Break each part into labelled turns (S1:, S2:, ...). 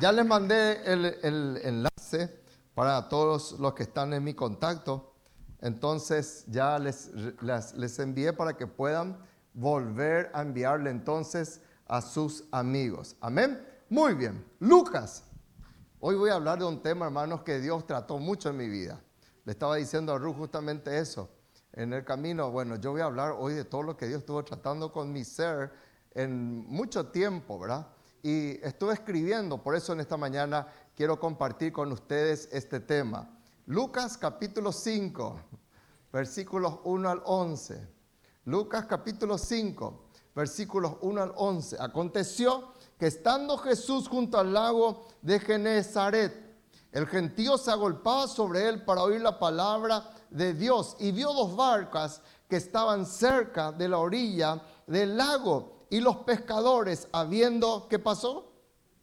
S1: Ya les mandé el, enlace para todos los que están en mi contacto. Entonces ya les, les, envié para que puedan volver a enviarle entonces a sus amigos. Amén. Muy bien. Lucas. Hoy voy a hablar de un tema, hermanos, que Dios trató mucho en mi vida. Le estaba diciendo a Ruth justamente eso. En el camino, bueno, yo voy a hablar hoy de todo lo que Dios estuvo tratando con mi ser en mucho tiempo, ¿verdad? Y estuve escribiendo, por eso en esta mañana quiero compartir con ustedes este tema. Lucas capítulo 5, versículos 1 al 11. Lucas capítulo 5, versículos 1 al 11. Aconteció que estando Jesús junto al lago de Genezaret, el gentío se agolpaba sobre él para oír la palabra de Dios y vio dos barcas que estaban cerca de la orilla del lago y los pescadores, habiendo, ¿qué pasó?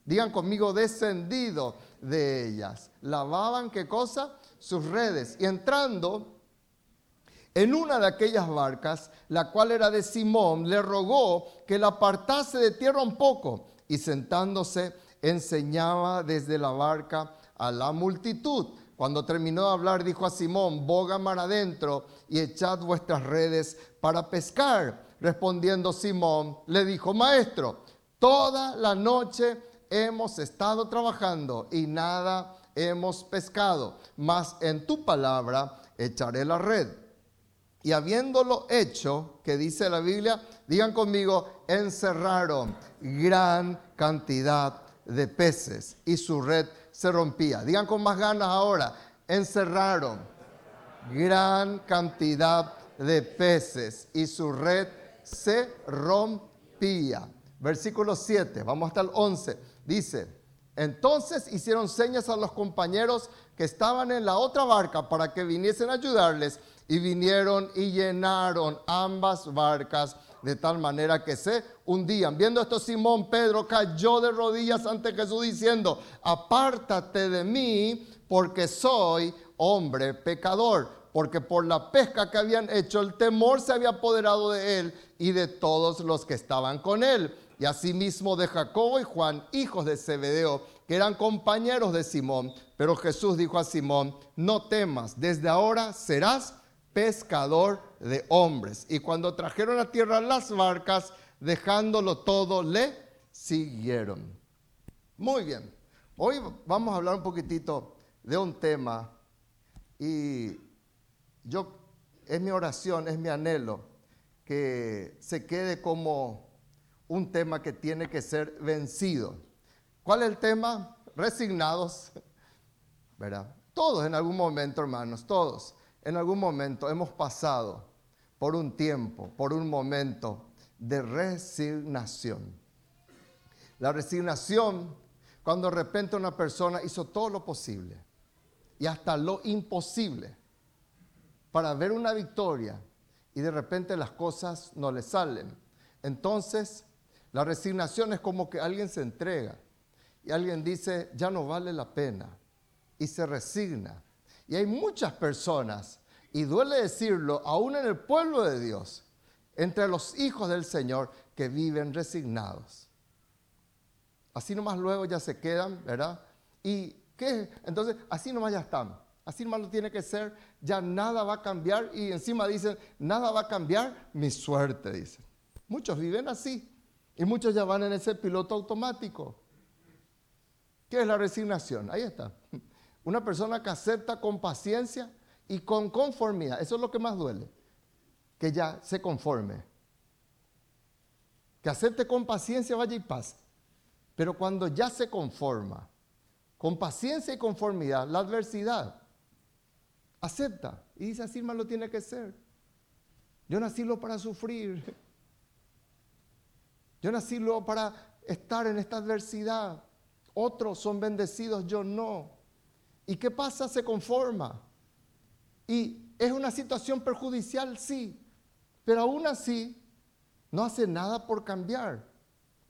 S1: Digan conmigo, descendido de ellas. Lavaban, ¿qué cosa? Sus redes. Y entrando en una de aquellas barcas, la cual era de Simón, le rogó que la apartase de tierra un poco. Y sentándose, enseñaba desde la barca a la multitud. Cuando terminó de hablar, dijo a Simón, boga mar adentro y echad vuestras redes para pescar. Respondiendo Simón, le dijo, maestro, toda la noche hemos estado trabajando y nada hemos pescado, mas en tu palabra echaré la red. Y habiéndolo hecho, que dice la Biblia, digan conmigo, encerraron gran cantidad de peces y su red se rompía. Digan con más ganas ahora, encerraron gran cantidad de peces y su red se rompía. Versículo 7, vamos hasta el 11. Dice, entonces hicieron señas a los compañeros que estaban en la otra barca para que viniesen a ayudarles y vinieron y llenaron ambas barcas de tal manera que se hundían. Viendo esto, Simón Pedro cayó de rodillas ante Jesús diciendo, apártate de mí porque soy hombre pecador porque por la pesca que habían hecho el temor se había apoderado de él y de todos los que estaban con él. Y asimismo de Jacobo y Juan, hijos de Zebedeo, que eran compañeros de Simón. Pero Jesús dijo a Simón, no temas, desde ahora serás pescador de hombres. Y cuando trajeron a tierra las barcas, dejándolo todo, le siguieron. Muy bien, hoy vamos a hablar un poquitito de un tema y yo, es mi oración, es mi anhelo que se quede como un tema que tiene que ser vencido. ¿Cuál es el tema? Resignados, ¿verdad? Todos en algún momento, hermanos, todos en algún momento hemos pasado por un tiempo, por un momento de resignación. La resignación, cuando de repente una persona hizo todo lo posible y hasta lo imposible para ver una victoria y de repente las cosas no le salen. Entonces, la resignación es como que alguien se entrega y alguien dice, ya no vale la pena y se resigna. Y hay muchas personas, y duele decirlo, aún en el pueblo de Dios, entre los hijos del Señor, que viven resignados. Así nomás luego ya se quedan, ¿verdad? ¿Y qué? Entonces, así nomás ya están. Así lo tiene que ser, ya nada va a cambiar y encima dicen, nada va a cambiar, mi suerte, dicen. Muchos viven así y muchos ya van en ese piloto automático. ¿Qué es la resignación? Ahí está. Una persona que acepta con paciencia y con conformidad. Eso es lo que más duele. Que ya se conforme. Que acepte con paciencia, vaya y paz. Pero cuando ya se conforma, con paciencia y conformidad, la adversidad acepta y dice, así más lo tiene que ser. Yo nací lo para sufrir. Yo nací lo para estar en esta adversidad. Otros son bendecidos, yo no. ¿Y qué pasa? Se conforma. Y es una situación perjudicial, sí. Pero aún así, no hace nada por cambiar.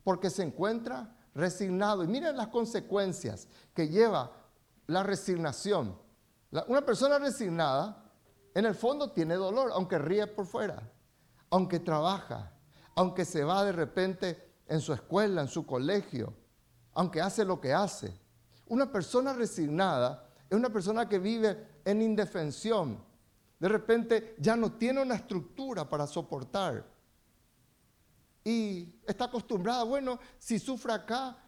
S1: Porque se encuentra resignado. Y miren las consecuencias que lleva la resignación una persona resignada, en el fondo tiene dolor, aunque ríe por fuera, aunque trabaja, aunque se va de repente en su escuela, en su colegio, aunque hace lo que hace. Una persona resignada es una persona que vive en indefensión. De repente ya no tiene una estructura para soportar. Y está acostumbrada, bueno, si sufre acá,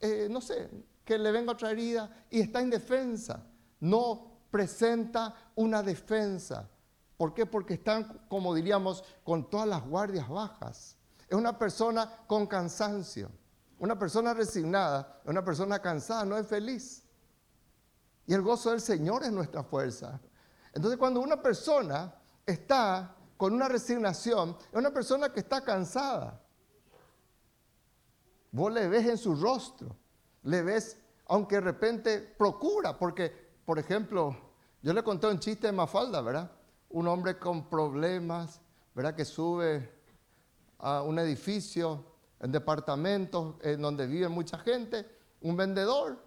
S1: eh, no sé, que le venga otra herida y está indefensa. No presenta una defensa. ¿Por qué? Porque están, como diríamos, con todas las guardias bajas. Es una persona con cansancio. Una persona resignada, una persona cansada, no es feliz. Y el gozo del Señor es nuestra fuerza. Entonces cuando una persona está con una resignación, es una persona que está cansada. Vos le ves en su rostro, le ves, aunque de repente procura, porque, por ejemplo, yo le conté un chiste de Mafalda, ¿verdad? Un hombre con problemas, ¿verdad? Que sube a un edificio, en departamentos en donde vive mucha gente, un vendedor,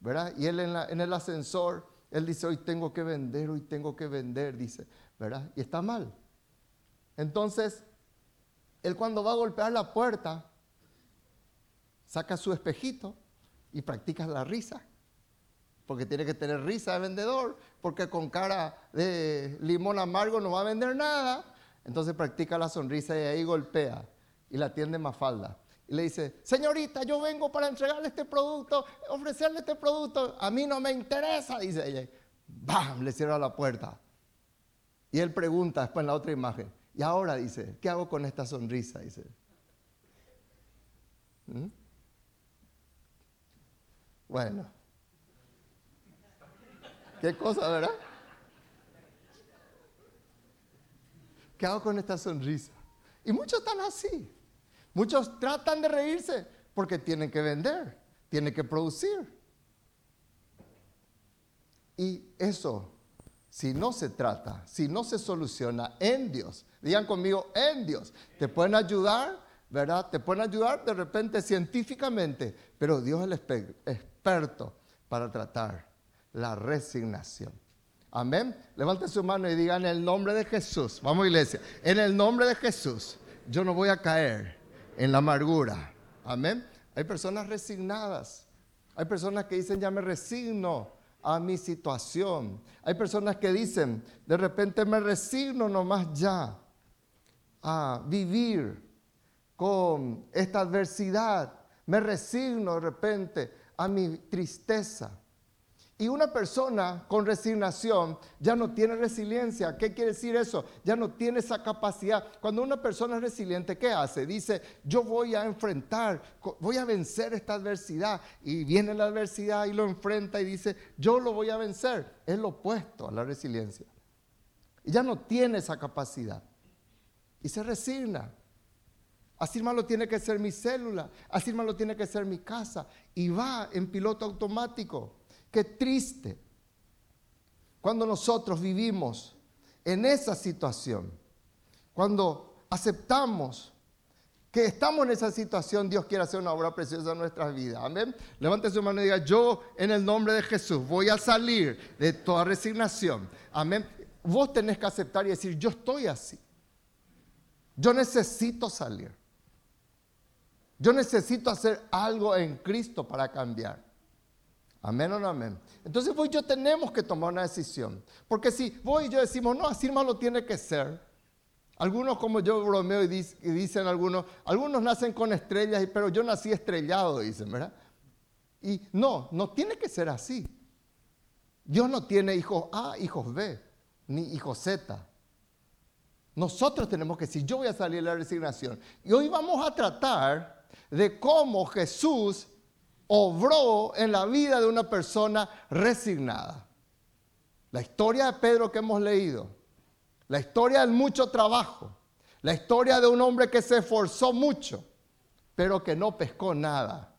S1: ¿verdad? Y él en, en, el ascensor, él dice, hoy tengo que vender, hoy tengo que vender, dice, ¿verdad? Y está mal. Entonces, él cuando va a golpear la puerta, saca su espejito y practica la risa. Porque tiene que tener risa de vendedor, porque con cara de limón amargo no va a vender nada. Entonces practica la sonrisa y ahí golpea y la atiende Mafalda. Y le dice, señorita, yo vengo para entregarle este producto, ofrecerle este producto, a mí no me interesa, dice ella. ¡Bam! Le cierra la puerta. Y él pregunta después en la otra imagen, y ahora dice, ¿qué hago con esta sonrisa? Dice. ¿Mm? Bueno. ¿Qué cosa, verdad? ¿Qué hago con esta sonrisa? Y muchos están así. Muchos tratan de reírse porque tienen que vender, tienen que producir. Y eso, si no se trata, si no se soluciona en Dios, digan conmigo, en Dios, te pueden ayudar, ¿verdad? Te pueden ayudar de repente científicamente, pero Dios es el experto para tratar la resignación. Amén. Levante su mano y diga en el nombre de Jesús. Vamos iglesia. En el nombre de Jesús, yo no voy a caer en la amargura. Amén. Hay personas resignadas. Hay personas que dicen, ya me resigno a mi situación. Hay personas que dicen, de repente me resigno nomás ya a vivir con esta adversidad. Me resigno de repente a mi tristeza. Y una persona con resignación ya no tiene resiliencia. ¿Qué quiere decir eso? Ya no tiene esa capacidad. Cuando una persona es resiliente, ¿qué hace? Dice, yo voy a enfrentar, voy a vencer esta adversidad. Y viene la adversidad y lo enfrenta y dice, yo lo voy a vencer. Es lo opuesto a la resiliencia. Ya no tiene esa capacidad. Y se resigna. Así malo tiene que ser mi célula, así malo tiene que ser mi casa. Y va en piloto automático. Qué triste cuando nosotros vivimos en esa situación, cuando aceptamos que estamos en esa situación, Dios quiere hacer una obra preciosa en nuestras vidas. Amén. Levante su mano y diga, yo en el nombre de Jesús voy a salir de toda resignación. Amén. Vos tenés que aceptar y decir, yo estoy así. Yo necesito salir. Yo necesito hacer algo en Cristo para cambiar. Amén o no amén. Entonces vos y yo tenemos que tomar una decisión. Porque si vos y yo decimos, no, así lo tiene que ser. Algunos como yo bromeo y, dicen algunos, algunos nacen con estrellas, pero yo nací estrellado, dicen, ¿verdad? Y no, no tiene que ser así. Dios no tiene hijos A, hijos B, ni hijos Z. Nosotros tenemos que decir, yo voy a salir de la resignación. Y hoy vamos a tratar de cómo Jesús obró en la vida de una persona resignada. La historia de Pedro que hemos leído, la historia del mucho trabajo, la historia de un hombre que se esforzó mucho, pero que no pescó nada.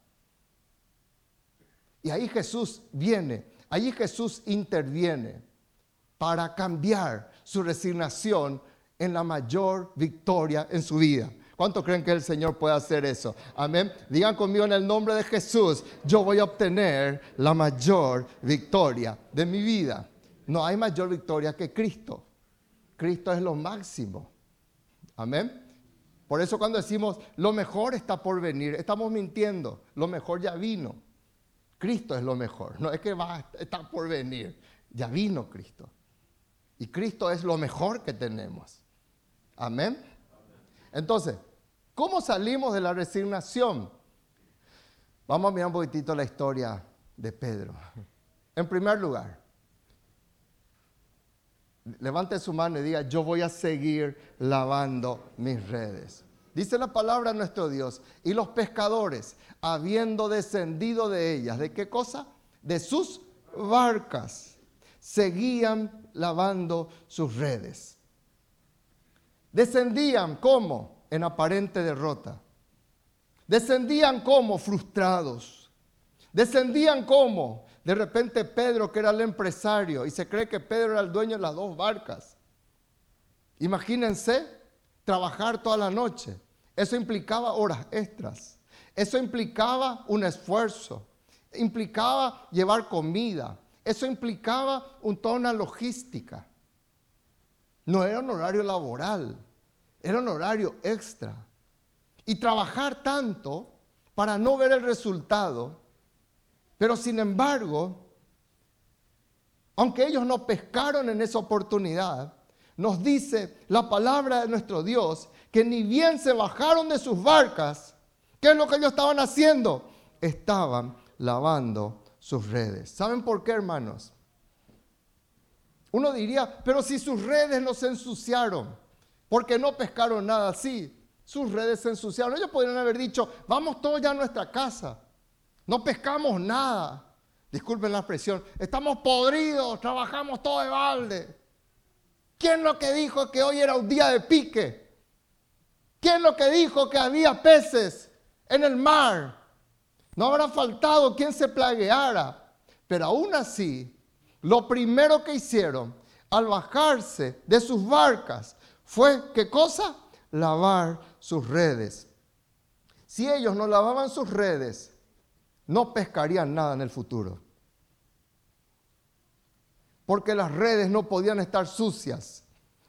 S1: Y ahí Jesús viene, ahí Jesús interviene para cambiar su resignación en la mayor victoria en su vida. ¿Cuánto creen que el Señor puede hacer eso? Amén. Digan conmigo en el nombre de Jesús, yo voy a obtener la mayor victoria de mi vida. No hay mayor victoria que Cristo. Cristo es lo máximo. Amén. Por eso cuando decimos lo mejor está por venir, estamos mintiendo. Lo mejor ya vino. Cristo es lo mejor. No es que va, está por venir. Ya vino Cristo. Y Cristo es lo mejor que tenemos. Amén. Entonces, ¿cómo salimos de la resignación? Vamos a mirar un poquitito la historia de Pedro. En primer lugar, levante su mano y diga, yo voy a seguir lavando mis redes. Dice la palabra nuestro Dios, y los pescadores, habiendo descendido de ellas, ¿de qué cosa? De sus barcas, seguían lavando sus redes. Descendían como en aparente derrota. Descendían como frustrados. Descendían como de repente Pedro, que era el empresario, y se cree que Pedro era el dueño de las dos barcas. Imagínense trabajar toda la noche. Eso implicaba horas extras. Eso implicaba un esfuerzo. Implicaba llevar comida. Eso implicaba un, toda una logística. No era un horario laboral, era un horario extra. Y trabajar tanto para no ver el resultado pero sin embargo, aunque ellos no pescaron en esa oportunidad, nos dice la palabra de nuestro Dios que ni bien se bajaron de sus barcas, ¿qué es lo que ellos estaban haciendo? Estaban lavando sus redes. ¿Saben por qué, hermanos? Uno diría, pero si sus redes no se ensuciaron, porque no pescaron nada así, sus redes se ensuciaron. Ellos podrían haber dicho, vamos todos ya a nuestra casa. No pescamos nada. Disculpen la expresión. Estamos podridos, trabajamos todo de balde. ¿Quién lo que dijo que hoy era un día de pique? ¿Quién lo que dijo que había peces en el mar? No habrá faltado quien se plagueara. Pero aún así, lo primero que hicieron al bajarse de sus barcas fue, ¿qué cosa? Lavar sus redes. Si ellos no lavaban sus redes, no pescarían nada en el futuro. Porque las redes no podían estar sucias.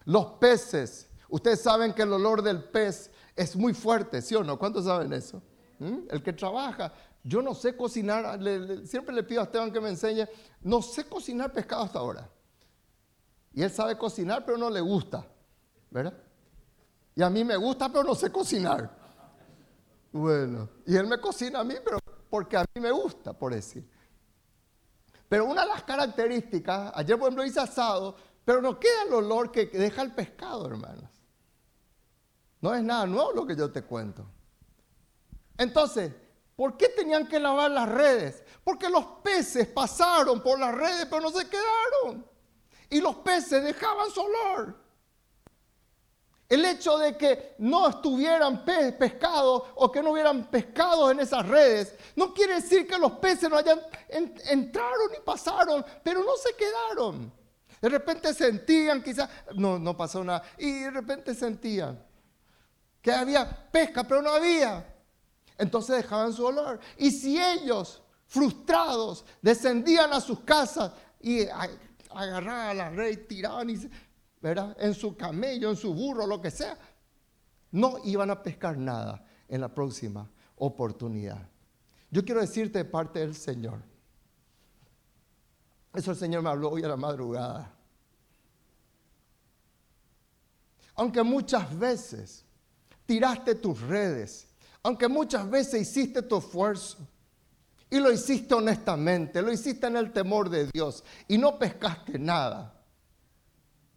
S1: Los peces, ustedes saben que el olor del pez es muy fuerte, ¿sí o no? ¿Cuántos saben eso? ¿Mm? El que trabaja, yo no sé cocinar, siempre le pido a Esteban que me enseñe, no sé cocinar pescado hasta ahora. Y él sabe cocinar, pero no le gusta, ¿verdad? Y a mí me gusta, pero no sé cocinar. Bueno, y él me cocina a mí, pero porque a mí me gusta, por decir. Pero una de las características, ayer por ejemplo hice asado, pero no queda el olor que deja el pescado, hermanos. No es nada nuevo lo que yo te cuento. Entonces, ¿por qué tenían que lavar las redes? Porque los peces pasaron por las redes, pero no se quedaron. Y los peces dejaban su olor. El hecho de que no estuvieran pescados o que no hubieran pescados en esas redes, no quiere decir que los peces no hayan entraron y pasaron, pero no se quedaron. De repente sentían, quizás, no, no pasó nada, y de repente sentían que había pesca, pero no había. Entonces dejaban su olor. Y si ellos, frustrados, descendían a sus casas y agarraban a la red, tiraban y en su camello, en su burro, lo que sea, no iban a pescar nada en la próxima oportunidad. Yo quiero decirte de parte del Señor. Eso el Señor me habló hoy a la madrugada. Aunque muchas veces tiraste tus redes, aunque muchas veces hiciste tu esfuerzo y lo hiciste honestamente, lo hiciste en el temor de Dios y no pescaste nada,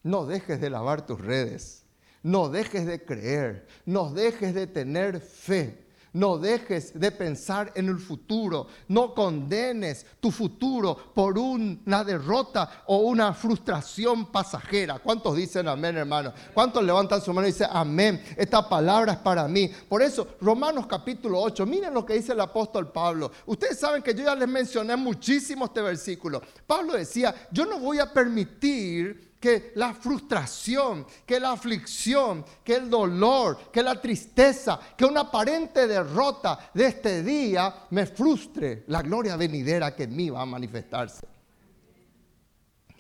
S1: no dejes de lavar tus redes. No dejes de creer. No dejes de tener fe. No dejes de pensar en el futuro. No condenes tu futuro por una derrota o una frustración pasajera. ¿Cuántos dicen amén, hermano? ¿Cuántos levantan su mano y dicen amén? Esta palabra es para mí. Por eso, Romanos capítulo 8, miren lo que dice el apóstol Pablo. Ustedes saben que yo ya les mencioné muchísimo este versículo. Pablo decía, yo no voy a permitir que la frustración, que la aflicción, que el dolor, que la tristeza, que una aparente derrota de este día me frustre la gloria venidera que en mí va a manifestarse.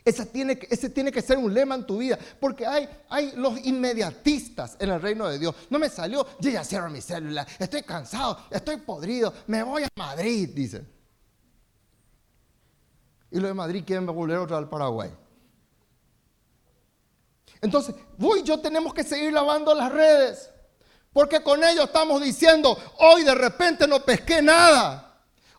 S1: Ese tiene, ese tiene que ser un lema en tu vida, porque hay, hay los inmediatistas en el reino de Dios. No me salió, yo ya cierro mi célula, estoy cansado, estoy podrido, me voy a Madrid, dice. Y los de Madrid quieren volver otra al Paraguay. Entonces, voy yo tenemos que seguir lavando las redes. Porque con ellos estamos diciendo, hoy de repente no pesqué nada.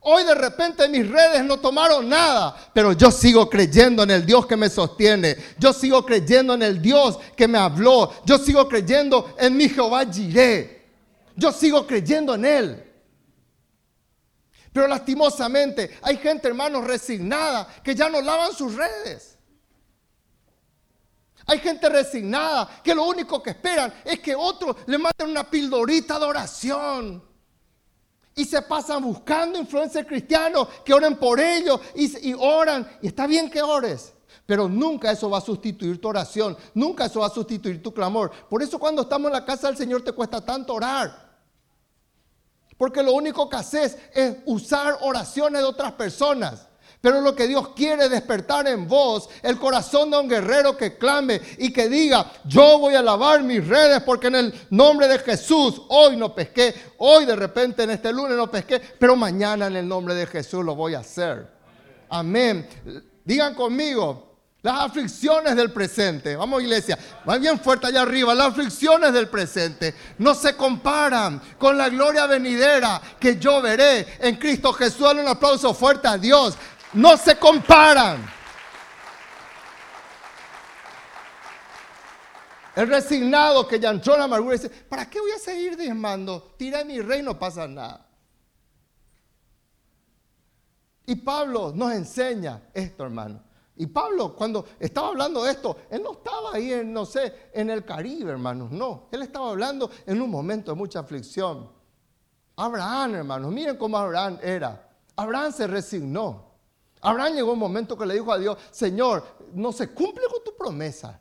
S1: Hoy de repente mis redes no tomaron nada, pero yo sigo creyendo en el Dios que me sostiene. Yo sigo creyendo en el Dios que me habló. Yo sigo creyendo en mi Jehová Jireh. Yo sigo creyendo en Él. Pero lastimosamente hay gente, hermanos, resignada que ya no lavan sus redes. Hay gente resignada que lo único que esperan es que otros le manden una pildorita de oración. Y se pasan buscando influencers cristianos que oren por ellos y, y oran. Y está bien que ores. Pero nunca eso va a sustituir tu oración. Nunca eso va a sustituir tu clamor. Por eso cuando estamos en la casa del Señor te cuesta tanto orar. Porque lo único que haces es usar oraciones de otras personas. Pero lo que Dios quiere es despertar en vos el corazón de un guerrero que clame y que diga, yo voy a lavar mis redes porque en el nombre de Jesús hoy no pesqué, hoy de repente en este lunes no pesqué, pero mañana en el nombre de Jesús lo voy a hacer. Amén. Digan conmigo, las aflicciones del presente, vamos iglesia, va bien fuerte allá arriba, las aflicciones del presente no se comparan con la gloria venidera que yo veré en Cristo Jesús. Dale un aplauso fuerte a Dios no se comparan. El resignado que ya entró en la amargura dice, ¿para qué voy a seguir diezmando? Tira mi rey, no pasa nada. Y Pablo nos enseña esto, hermano. Y Pablo, cuando estaba hablando de esto, él no estaba ahí en, no sé, en el Caribe, hermanos, no. Él estaba hablando en un momento de mucha aflicción. Abraham, hermanos, miren cómo Abraham era. Abraham se resignó. Abraham llegó un momento que le dijo a Dios, Señor, no se cumple con tu promesa.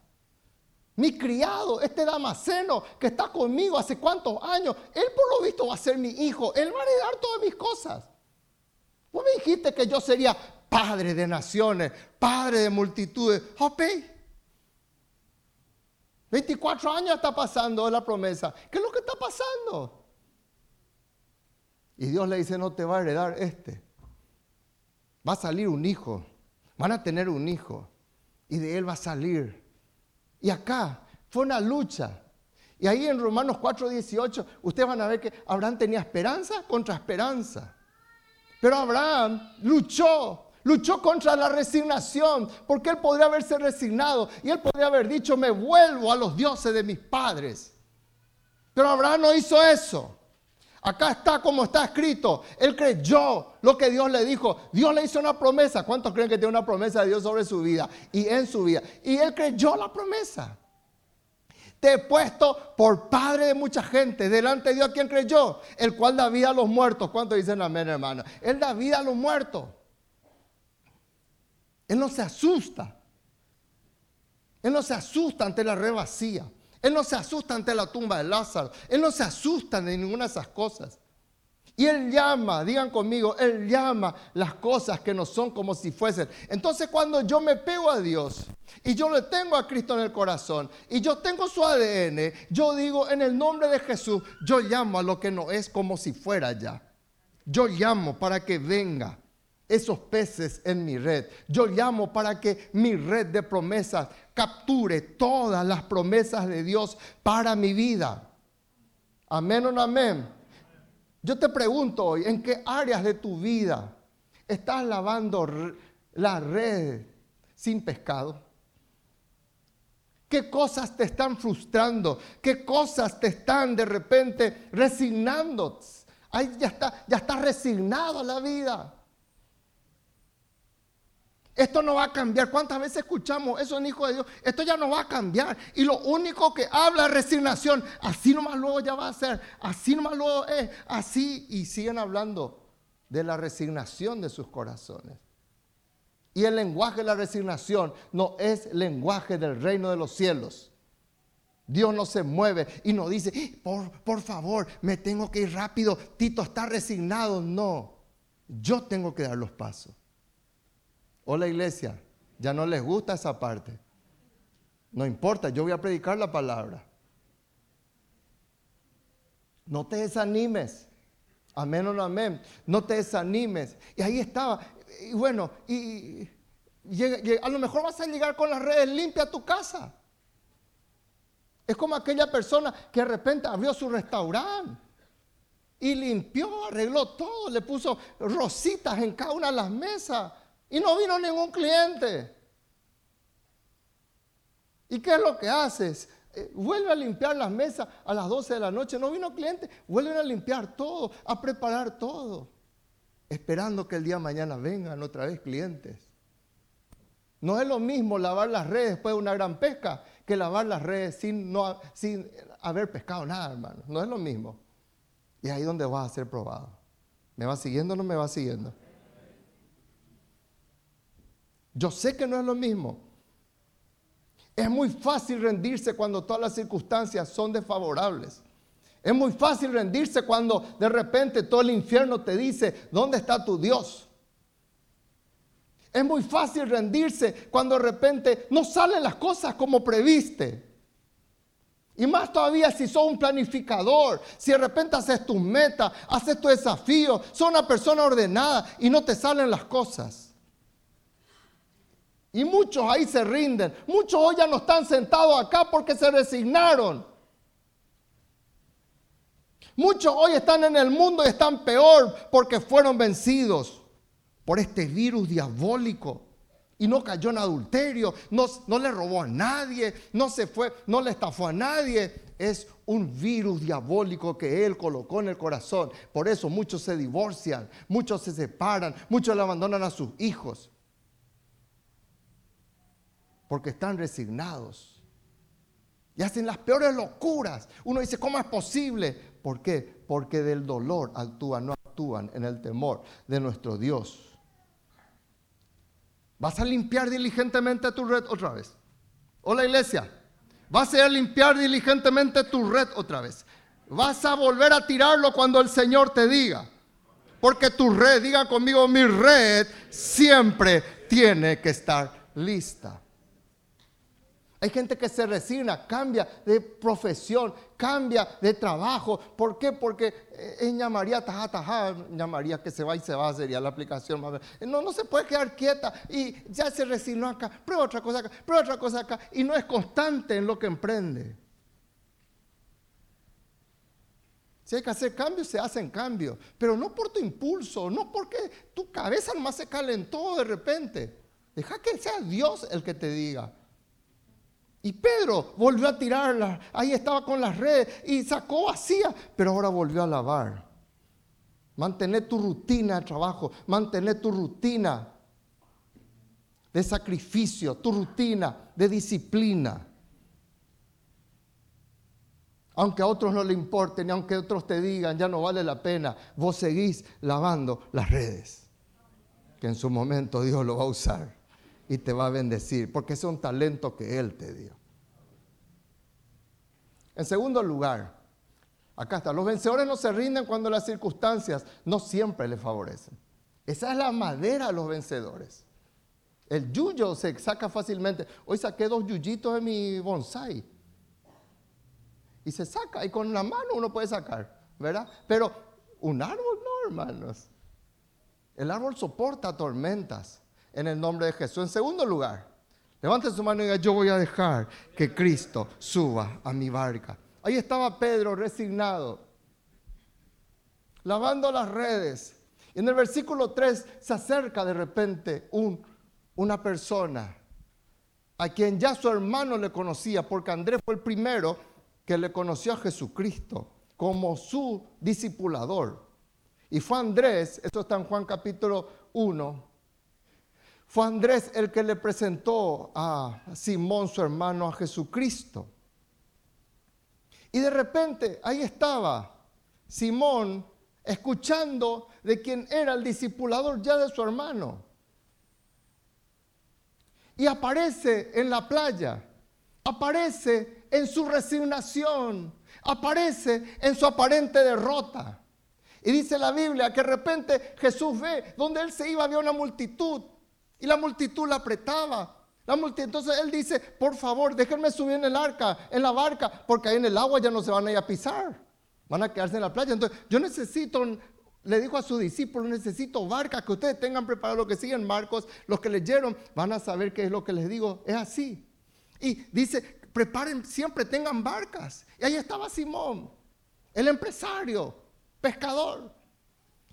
S1: Mi criado, este Damaseno que está conmigo hace cuántos años, él por lo visto va a ser mi hijo, él va a heredar todas mis cosas. Vos me dijiste que yo sería padre de naciones, padre de multitudes. Ok. 24 años está pasando la promesa. ¿Qué es lo que está pasando? Y Dios le dice, no te va a heredar este va a salir un hijo, van a tener un hijo y de él va a salir. Y acá fue una lucha. Y ahí en Romanos 4:18 ustedes van a ver que Abraham tenía esperanza contra esperanza. Pero Abraham luchó, luchó contra la resignación, porque él podría haberse resignado y él podría haber dicho, me vuelvo a los dioses de mis padres. Pero Abraham no hizo eso. Acá está como está escrito. Él creyó lo que Dios le dijo. Dios le hizo una promesa. ¿Cuántos creen que tiene una promesa de Dios sobre su vida y en su vida? Y él creyó la promesa. Te he puesto por padre de mucha gente delante de Dios quien creyó, el cual da vida a los muertos. ¿Cuántos dicen amén, hermano? Él da vida a los muertos. Él no se asusta. Él no se asusta ante la red vacía. Él no se asusta ante la tumba de Lázaro. Él no se asusta de ninguna de esas cosas. Y Él llama, digan conmigo, Él llama las cosas que no son como si fuesen. Entonces cuando yo me pego a Dios y yo le tengo a Cristo en el corazón y yo tengo su ADN, yo digo en el nombre de Jesús, yo llamo a lo que no es como si fuera ya. Yo llamo para que venga esos peces en mi red. Yo llamo para que mi red de promesas capture todas las promesas de Dios para mi vida. Amén o no amén. Yo te pregunto hoy, ¿en qué áreas de tu vida estás lavando la red sin pescado? ¿Qué cosas te están frustrando? ¿Qué cosas te están de repente resignando? Ahí ya está, ya está resignado a la vida. Esto no va a cambiar. ¿Cuántas veces escuchamos eso en Hijo de Dios? Esto ya no va a cambiar. Y lo único que habla es resignación. Así nomás luego ya va a ser. Así nomás luego es. Así. Y siguen hablando de la resignación de sus corazones. Y el lenguaje de la resignación no es lenguaje del reino de los cielos. Dios no se mueve y no dice, por, por favor, me tengo que ir rápido. Tito está resignado. No, yo tengo que dar los pasos. Hola iglesia. Ya no les gusta esa parte. No importa, yo voy a predicar la palabra. No te desanimes. Amén o no amén. No te desanimes. Y ahí estaba. Y bueno, y, a lo mejor vas a llegar con las redes limpias a tu casa. Es como aquella persona que de repente abrió su restaurante y limpió, arregló todo, le puso rositas en cada una de las mesas y no vino ningún cliente. ¿Y qué es lo que haces? Eh, vuelve a limpiar las mesas a las 12 de la noche. No vino cliente, vuelven a limpiar todo, a preparar todo, esperando que el día de mañana vengan otra vez clientes. No es lo mismo lavar las redes después de una gran pesca que lavar las redes sin, no, sin haber pescado nada, hermano. No es lo mismo. Y ahí es donde vas a ser probado. ¿Me va siguiendo o no me va siguiendo? Yo sé que no es lo mismo. Es muy fácil rendirse cuando todas las circunstancias son desfavorables. Es muy fácil rendirse cuando de repente todo el infierno te dice, ¿dónde está tu Dios? Es muy fácil rendirse cuando de repente no salen las cosas como previste. Y más todavía si sos un planificador, si de repente haces tus metas, haces tu desafío, sos una persona ordenada y no te salen las cosas. Y muchos ahí se rinden. Muchos hoy ya no están sentados acá porque se resignaron. Muchos hoy están en el mundo y están peor porque fueron vencidos por este virus diabólico. Y no cayó en adulterio, no, no le robó a nadie, no se fue, no le estafó a nadie. Es un virus diabólico que Él colocó en el corazón. Por eso muchos se divorcian, muchos se separan, muchos le abandonan a sus hijos porque están resignados. Y hacen las peores locuras. Uno dice, ¿cómo es posible? ¿Por qué? Porque del dolor actúan, no actúan en el temor de nuestro Dios. ¿Vas a limpiar diligentemente tu red otra vez? Hola iglesia. ¿Vas a limpiar diligentemente tu red otra vez? ¿Vas a volver a tirarlo cuando el Señor te diga? Porque tu red, diga conmigo, mi red siempre tiene que estar lista. Hay gente que se resigna, cambia de profesión, cambia de trabajo. ¿Por qué? Porque eh, es llamaría taja, taja, llamaría que se va y se va, sería la aplicación. No, no se puede quedar quieta y ya se resignó acá, prueba otra cosa acá, prueba otra cosa acá y no es constante en lo que emprende. Si hay que hacer cambios, se hacen cambios, pero no por tu impulso, no porque tu cabeza nomás se calentó de repente. Deja que sea Dios el que te diga. Y Pedro volvió a tirarla. Ahí estaba con las redes y sacó vacía, pero ahora volvió a lavar. Mantener tu rutina de trabajo, mantener tu rutina de sacrificio, tu rutina de disciplina. Aunque a otros no le importe, ni aunque otros te digan, ya no vale la pena, vos seguís lavando las redes. Que en su momento Dios lo va a usar y te va a bendecir, porque es un talento que Él te dio. En segundo lugar, acá está, los vencedores no se rinden cuando las circunstancias no siempre les favorecen. Esa es la madera de los vencedores. El yuyo se saca fácilmente. Hoy saqué dos yuyitos de mi bonsai. Y se saca, y con la mano uno puede sacar, ¿verdad? Pero un árbol no, hermanos. El árbol soporta tormentas en el nombre de Jesús. En segundo lugar, levante su mano y diga, yo voy a dejar que Cristo suba a mi barca. Ahí estaba Pedro resignado, lavando las redes. Y en el versículo 3 se acerca de repente un, una persona a quien ya su hermano le conocía, porque Andrés fue el primero que le conoció a Jesucristo como su discipulador. Y fue Andrés, esto está en Juan capítulo 1, fue Andrés el que le presentó a Simón, su hermano, a Jesucristo. Y de repente ahí estaba Simón escuchando de quien era el discipulador ya de su hermano. Y aparece en la playa, aparece en su resignación, aparece en su aparente derrota. Y dice la Biblia que de repente Jesús ve donde él se iba, había una multitud Y la multitud la apretaba. La multitud, entonces él dice, por favor, déjenme subir en el arca, en la barca, porque ahí en el agua ya no se van a ir a pisar. Van a quedarse en la playa. Entonces, yo necesito, le dijo a sus discípulos, necesito barcas, que ustedes tengan preparado lo que siguen Marcos, los que leyeron van a saber qué es lo que les digo. Es así. Y dice, preparen, siempre tengan barcas. Y ahí estaba Simón, el empresario, pescador.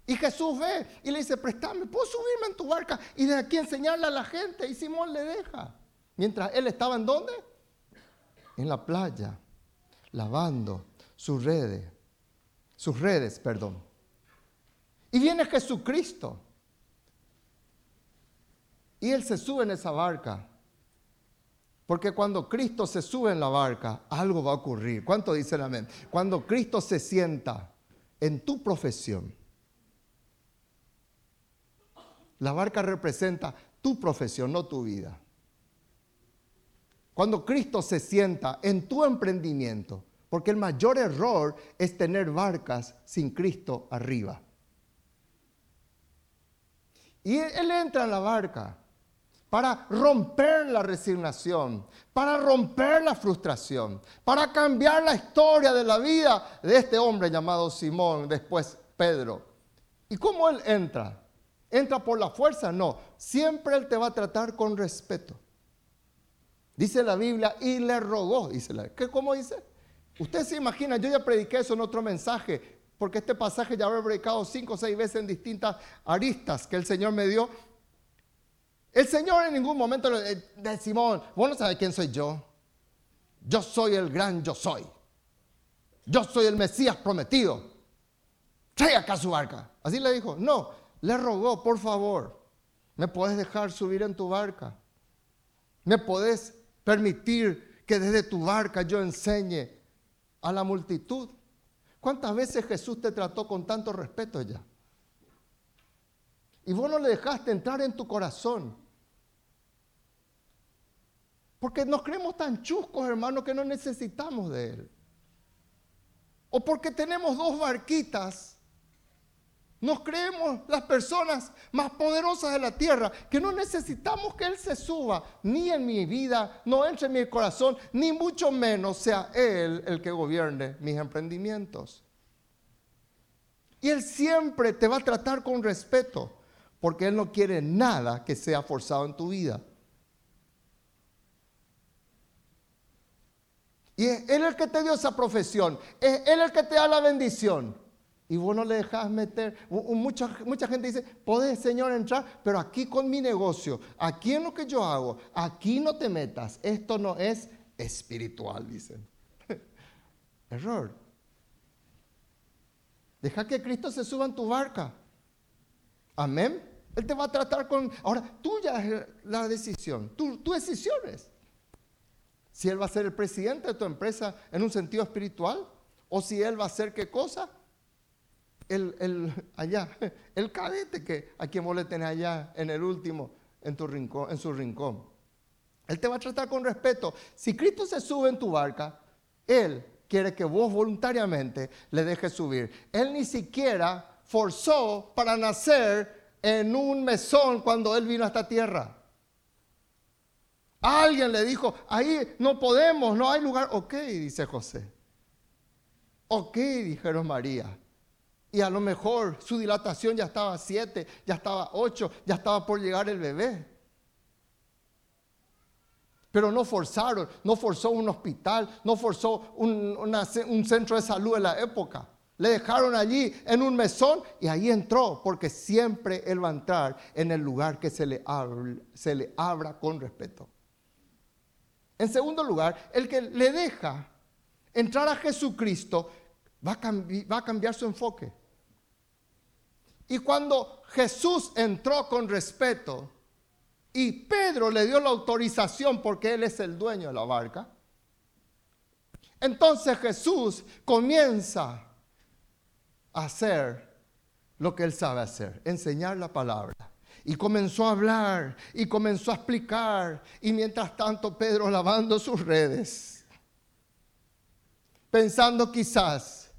S1: Y Jesús ve y le dice, préstame, ¿puedo subirme en tu barca? Y de aquí enseñarle a la gente. Y Simón le deja. Mientras él estaba en dónde? En la playa, lavando sus redes. Sus redes, perdón. Y viene Jesucristo. Y él se sube en esa barca. Porque cuando Cristo se sube en la barca, algo va a ocurrir. ¿Cuánto dice la amén? Cuando Cristo se sienta en tu profesión, la barca representa tu profesión, no tu vida. Cuando Cristo se sienta en tu emprendimiento, porque el mayor error es tener barcas sin Cristo arriba. Y Él entra en la barca para romper la resignación, para romper la frustración, para cambiar la historia de la vida de este hombre llamado Simón, después Pedro. ¿Y cómo él entra? ¿Entra por la fuerza? No, siempre él te va a tratar con respeto. Dice la Biblia, y le rogó, dice la ¿Qué, ¿Cómo dice? Usted se imagina, yo ya prediqué eso en otro mensaje, porque este pasaje ya he predicado cinco o seis veces en distintas aristas que el Señor me dio el Señor en ningún momento le de Simón, vos no sabes quién soy yo. Yo soy el gran yo soy. Yo soy el Mesías prometido. Trae acá su barca. Así le dijo. No, le rogó, por favor, ¿me puedes dejar subir en tu barca? ¿Me puedes permitir que desde tu barca yo enseñe a la multitud? ¿Cuántas veces Jesús te trató con tanto respeto ya? Y vos no le dejaste entrar en tu corazón. Porque nos creemos tan chuscos, hermanos, que no necesitamos de Él. O porque tenemos dos barquitas. Nos creemos las personas más poderosas de la tierra, que no necesitamos que Él se suba, ni en mi vida, no entre en mi corazón, ni mucho menos sea Él el que gobierne mis emprendimientos. Y Él siempre te va a tratar con respeto, porque Él no quiere nada que sea forzado en tu vida. Y es Él el que te dio esa profesión. Es Él el que te da la bendición. Y vos no le dejas meter. Mucha, mucha gente dice, podés, Señor, entrar, pero aquí con mi negocio, aquí en lo que yo hago, aquí no te metas. Esto no es espiritual, dicen. Error. Deja que Cristo se suba en tu barca. Amén. Él te va a tratar con... Ahora, tuya es la decisión. Tu, tu decisión es si Él va a ser el presidente de tu empresa en un sentido espiritual, o si Él va a ser qué cosa, el, allá, el cadete que a quien vos le tenés allá en el último, en, tu rincón, en su rincón. Él te va a tratar con respeto. Si Cristo se sube en tu barca, Él quiere que vos voluntariamente le dejes subir. Él ni siquiera forzó para nacer en un mesón cuando Él vino a esta tierra. Alguien le dijo, ahí no podemos, no hay lugar. Ok, dice José. Ok, dijeron María. Y a lo mejor su dilatación ya estaba siete, ya estaba ocho, ya estaba por llegar el bebé. Pero no forzaron, no forzó un hospital, no forzó un, centro de salud en la época. Le dejaron allí en un mesón y ahí entró, porque siempre él va a entrar en el lugar que se le, se le abra con respeto. En segundo lugar, el que le deja entrar a Jesucristo va a, cambiar su enfoque. Y cuando Jesús entró con respeto y Pedro le dio la autorización porque él es el dueño de la barca, entonces Jesús comienza a hacer lo que él sabe hacer, enseñar la palabra. Y comenzó a hablar y comenzó a explicar. Y mientras tanto Pedro lavando sus redes. Pensando quizás,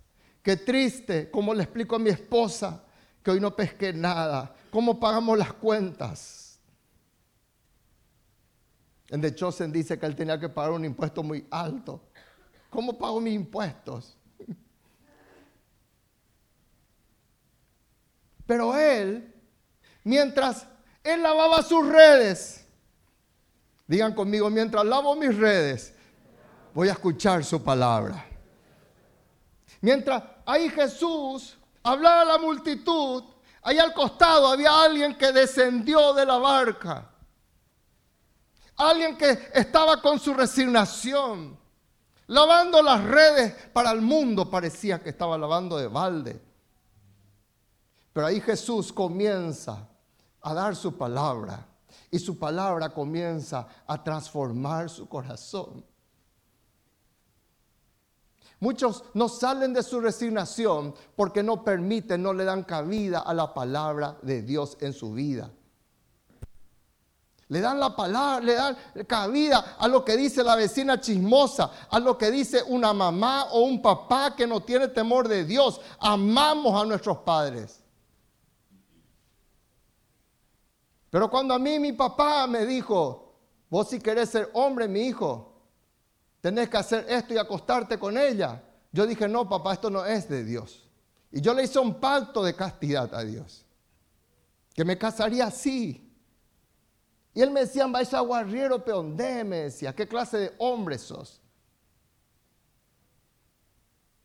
S1: qué triste, como le explico a mi esposa, que hoy no pesqué nada. ¿Cómo pagamos las cuentas? En The Chosen dice que él tenía que pagar un impuesto muy alto. ¿Cómo pago mis impuestos? Pero él, mientras él lavaba sus redes, digan conmigo, mientras lavo mis redes, voy a escuchar su palabra. Mientras ahí Jesús hablaba a la multitud, ahí al costado había alguien que descendió de la barca. Alguien que estaba con su resignación, lavando las redes para el mundo, parecía que estaba lavando de balde. Pero ahí Jesús comienza a dar su palabra y su palabra comienza a transformar su corazón. Muchos no salen de su resignación porque no permiten, no le dan cabida a la palabra de Dios en su vida. Le dan la palabra, le dan cabida a lo que dice la vecina chismosa, a lo que dice una mamá o un papá que no tiene temor de Dios. Amamos a nuestros padres. Pero cuando a mí mi papá me dijo, vos si querés ser hombre, mi hijo, tenés que hacer esto y acostarte con ella. Yo dije, no, papá, esto no es de Dios. Y yo le hice un pacto de castidad a Dios, que me casaría así. Y él me decía, vais a guarriero peondé, me decía, ¿qué clase de hombre sos?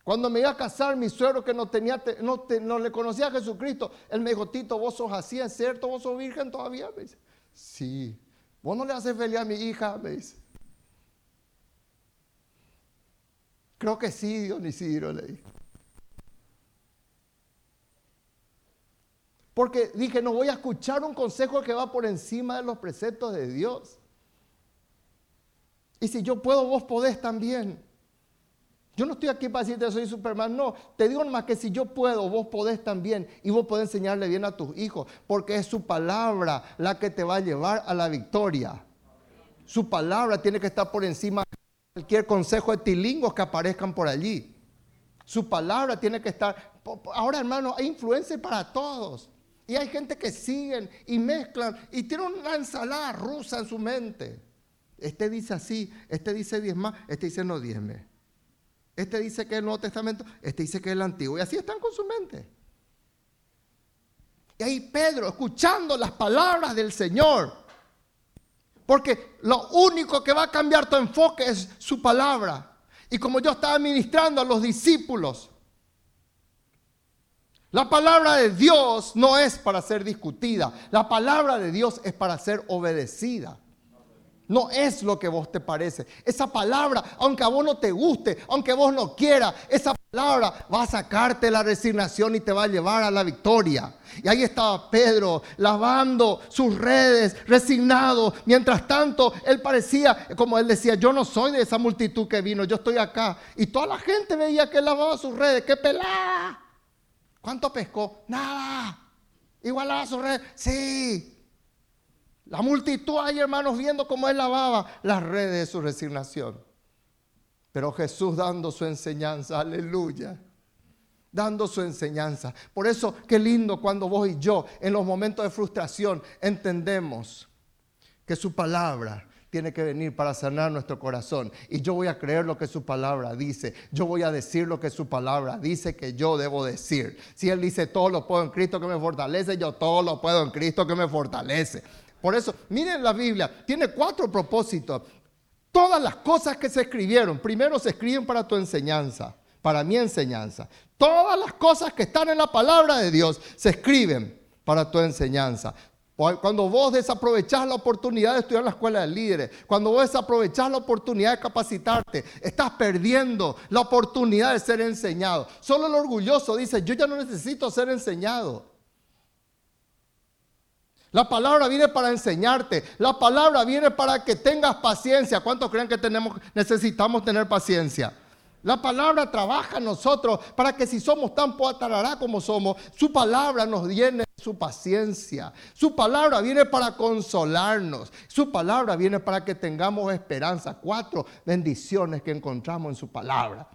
S1: Cuando me iba a casar, mi suegro que no, tenía, no, no, le conocía a Jesucristo, él me dijo, Tito, vos sos así, ¿es cierto? ¿Vos sos virgen todavía? Me dice, sí. ¿Vos no le haces feliz a mi hija? Me dice. Creo que sí, Dionisiro, le dije. Porque dije, no voy a escuchar un consejo que va por encima de los preceptos de Dios. Y si yo puedo, vos podés también. Yo no estoy aquí para decirte soy Superman, no. Te digo más que si yo puedo, vos podés también. Y vos podés enseñarle bien a tus hijos. Porque es su palabra la que te va a llevar a la victoria. Su palabra tiene que estar por encima cualquier consejo de tilingos que aparezcan por allí. Su palabra tiene que estar. Ahora, hermano, hay influencia para todos. Y hay gente que siguen y mezclan y tienen una ensalada rusa en su mente. Este dice así, este dice diez más, este dice no diezme. Este dice que es el Nuevo Testamento, este dice que es el Antiguo. Y así están con su mente. Y ahí Pedro, escuchando las palabras del Señor. Porque lo único que va a cambiar tu enfoque es su palabra. Y como yo estaba ministrando a los discípulos, la palabra de Dios no es para ser discutida. La palabra de Dios es para ser obedecida. No es lo que vos te parece. Esa palabra, aunque a vos no te guste, aunque vos no quieras, esa palabra va a sacarte la resignación y te va a llevar a la victoria. Y ahí estaba Pedro lavando sus redes, resignado. Mientras tanto, él parecía, como él decía, yo no soy de esa multitud que vino, yo estoy acá. Y toda la gente veía que él lavaba sus redes, qué pelada. ¿Cuánto pescó? Nada. Igualaba su red. Sí. La multitud ahí, hermanos, viendo cómo él lavaba las redes de su resignación. Pero Jesús dando su enseñanza, aleluya. Dando su enseñanza. Por eso, qué lindo cuando vos y yo, en los momentos de frustración, entendemos que su palabra tiene que venir para sanar nuestro corazón. Y yo voy a creer lo que su palabra dice. Yo voy a decir lo que su palabra dice que yo debo decir. Si Él dice todo lo puedo en Cristo que me fortalece, yo todo lo puedo en Cristo que me fortalece. Por eso, miren la Biblia, tiene cuatro propósitos. Todas las cosas que se escribieron, primero se escriben para tu enseñanza, para mi enseñanza. Todas las cosas que están en la palabra de Dios se escriben para tu enseñanza. Cuando vos desaprovechás la oportunidad de estudiar en la escuela de líderes, cuando vos desaprovechás la oportunidad de capacitarte, estás perdiendo la oportunidad de ser enseñado. Solo el orgulloso dice, yo ya no necesito ser enseñado. La palabra viene para enseñarte. La palabra viene para que tengas paciencia. ¿Cuántos creen que necesitamos tener paciencia? La palabra trabaja en nosotros para que si somos tan poatarará como somos, su palabra nos llene su paciencia. Su palabra viene para consolarnos. Su palabra viene para que tengamos esperanza. Cuatro bendiciones que encontramos en su palabra.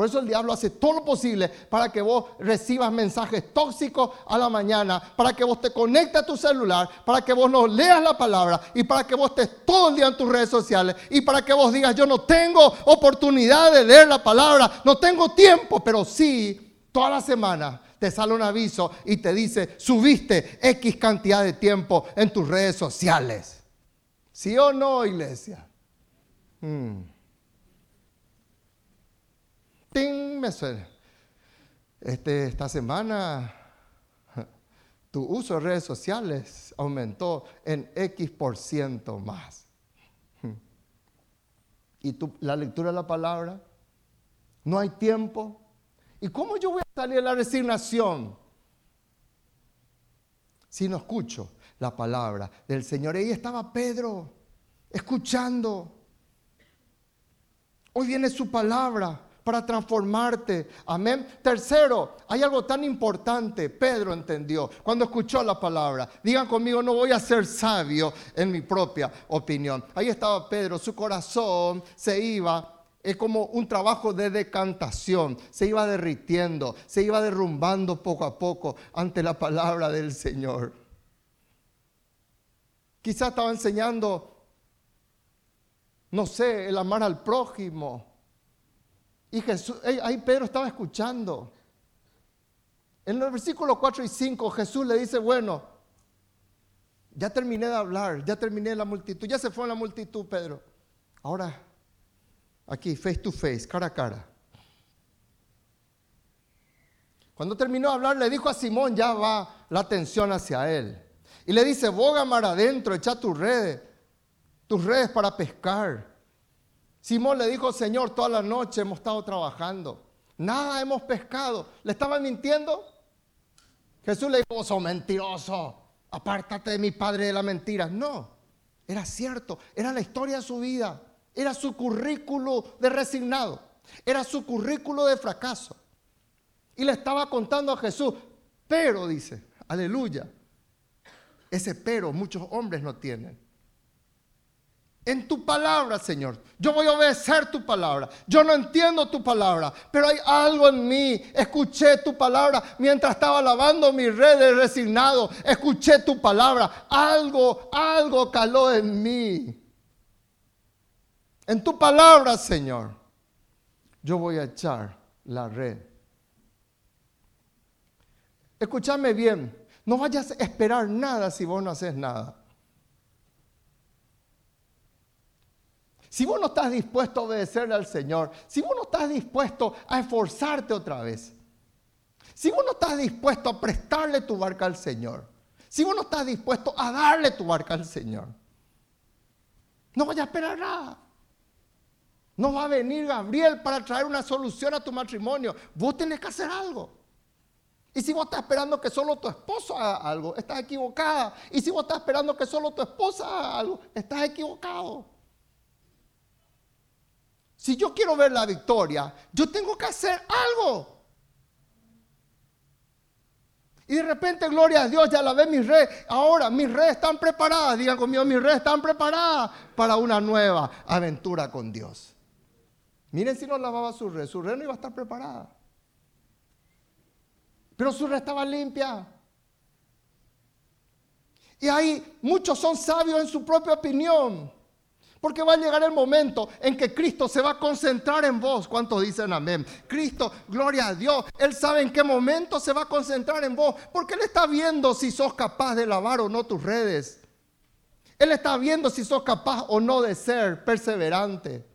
S1: Por eso el diablo hace todo lo posible para que vos recibas mensajes tóxicos a la mañana, para que vos te conectes a tu celular, para que vos no leas la palabra y para que vos estés todo el día en tus redes sociales y para que vos digas, yo no tengo oportunidad de leer la palabra, no tengo tiempo, pero sí, toda la semana te sale un aviso y te dice, subiste X cantidad de tiempo en tus redes sociales. ¿Sí o no, iglesia? Hmm. ¡Ting! Me suena. Este, esta semana tu uso de redes sociales aumentó en X por ciento más. ¿Y tu, la lectura de la palabra? ¿No hay tiempo? ¿Y cómo yo voy a salir de la resignación si no escucho la palabra del Señor? Ahí estaba Pedro, escuchando. Hoy viene su palabra para transformarte. Amén. Tercero, hay algo tan importante. Pedro entendió cuando escuchó la palabra. Digan conmigo, no voy a ser sabio en mi propia opinión. Ahí estaba Pedro, su corazón se iba es como un trabajo de decantación. Se iba derritiendo, se iba derrumbando poco a poco ante la palabra del Señor. Quizás estaba enseñando, no sé, el amar al prójimo. Y Jesús, ahí Pedro estaba escuchando. En los versículos 4 y 5 Jesús le dice, bueno, ya terminé de hablar, ya terminé la multitud, ya se fue la multitud, Pedro. Ahora aquí, face to face, cara a cara. Cuando terminó de hablar, le dijo a Simón, ya va la atención hacia él. Y le dice, boga mar adentro, echa tus redes, tus redes para pescar. Simón le dijo, Señor, toda la noche hemos estado trabajando. Nada hemos pescado. ¿Le estaban mintiendo? Jesús le dijo, oh, sos mentiroso. Apártate de mi padre de la mentira. No, era cierto. Era la historia de su vida. Era su currículo de resignado. Era su currículo de fracaso. Y le estaba contando a Jesús, pero dice, aleluya. Ese pero muchos hombres no tienen. En tu palabra, Señor. Yo voy a obedecer tu palabra. Yo no entiendo tu palabra, pero hay algo en mí. Escuché tu palabra mientras estaba lavando mi red de resignado. Escuché tu palabra. Algo, algo caló en mí en tu palabra, Señor, yo voy a echar la red. Escúchame bien, no vayas a esperar nada si vos no haces nada. Si vos no estás dispuesto a obedecerle al Señor, si vos no estás dispuesto a esforzarte otra vez, si vos no estás dispuesto a prestarle tu barca al Señor, si vos no estás dispuesto a darle tu barca al Señor, no vayas a esperar nada. No va a venir Gabriel para traer una solución a tu matrimonio. Vos tenés que hacer algo. Y si vos estás esperando que solo tu esposo haga algo, estás equivocada. Y si vos estás esperando que solo tu esposa haga algo, estás equivocado. Si yo quiero ver la victoria, yo tengo que hacer algo. Y de repente, gloria a Dios, ya la ve mis redes. Ahora mis redes están preparadas. Digan conmigo, mis redes están preparadas para una nueva aventura con Dios. Miren si no lavaba su red, su red no iba a estar preparada. Pero su red estaba limpia. Y ahí muchos son sabios en su propia opinión. Porque va a llegar el momento en que Cristo se va a concentrar en vos. ¿Cuántos dicen amén? Cristo, gloria a Dios. Él sabe en qué momento se va a concentrar en vos. Porque Él está viendo si sos capaz de lavar o no tus redes. Él está viendo si sos capaz o no de ser perseverante.